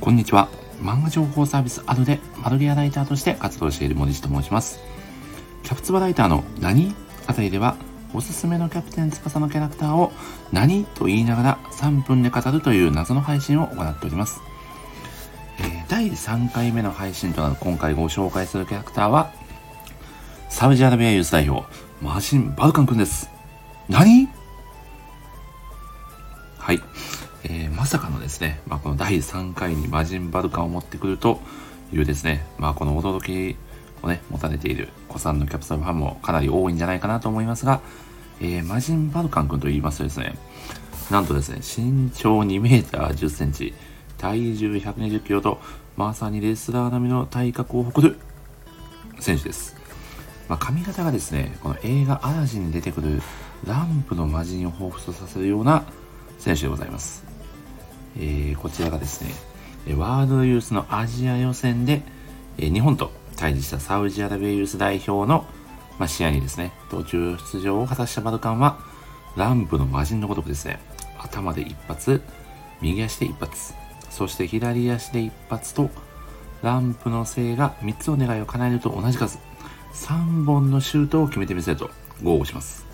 こんにちは。漫画情報サービスアドでマルゲアライターとして活動している森地と申します。キャプツバライターの何あたりでは、おすすめのキャプテン翼のキャラクターを何と言いながら3分で語るという謎の配信を行っております。え、第3回目の配信となる今回ご紹介するキャラクターは、サウジアラビアユース代表、マーシン・バルカン君です。何はい。えー、まさかのですね、まあ、この第3回に魔人バルカンを持ってくるというですね、まあ、この驚きをね、持たれている子さんのキャプサルファンもかなり多いんじゃないかなと思いますが、えー、魔人バルカン君と言いますとですね、なんとですね、身長2メーター10センチ、体重120キロと、まさにレスラー並みの体格を誇る選手です。まあ、髪型がですね、この映画アラジンに出てくるランプの魔人を彷彿とさせるような選手でございます。えー、こちらがですね、ワールドユースのアジア予選で、え、日本と対峙したサウジアラビアユース代表の、まあ、試合にですね、途中出場を果たしたバルカンは、ランプの魔人のごとくですね、頭で一発、右足で一発、そして左足で一発と、ランプのせいが3つの願いを叶えると同じ数、3本のシュートを決めてみせると豪語します。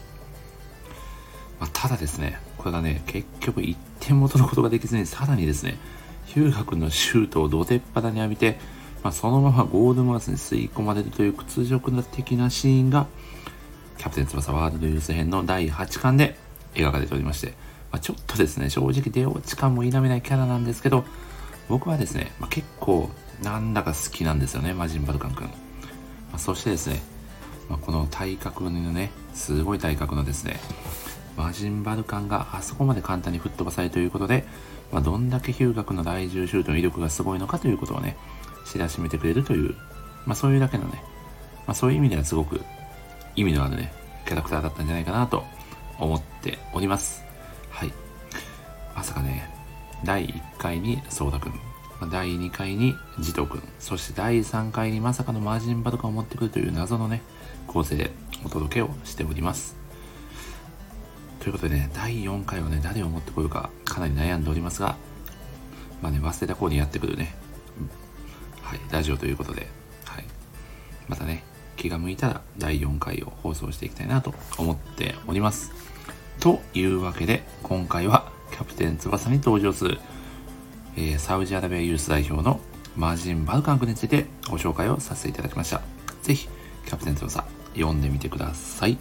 まあ、ただですね、これがね、結局1点も取ることができずに、さらにですね、ヒューガ君のシュートを土手っ腹に浴びて、まあ、そのままゴールドマウスに吸い込まれるという屈辱的なシーンが、キャプテン翼ワールドユース編の第8巻で描かれておりまして、まあ、ちょっとですね、正直出落ち感も否めないキャラなんですけど、僕はですね、まあ、結構なんだか好きなんですよね、マジンバルカン君。まあ、そしてですね、まあ、この体格のね、すごい体格のですね、マジンバルカンがあそこまで簡単に吹っ飛ばされるということで、まあ、どんだけヒューガ君の第10シュートの威力がすごいのかということをね、知らしめてくれるという、まあ、そういうだけのね、まあ、そういう意味ではすごく意味のあるね、キャラクターだったんじゃないかなと思っております。はい。まさかね、第1回にソーダくん、第2回にジトくん、そして第3回にまさかのマージンバルカンを持ってくるという謎のね、構成でお届けをしております。ということでね、第4回はね、誰を持ってこようかかなり悩んでおりますが、まあね、忘れた頃にやってくるね、はい、ラジオということで、はい。またね、気が向いたら第4回を放送していきたいなと思っております。というわけで、今回はキャプテン翼に登場する、えー、サウジアラビアユース代表のマジン・バルカンクについてご紹介をさせていただきました。ぜひ、キャプテン翼読んでみてください。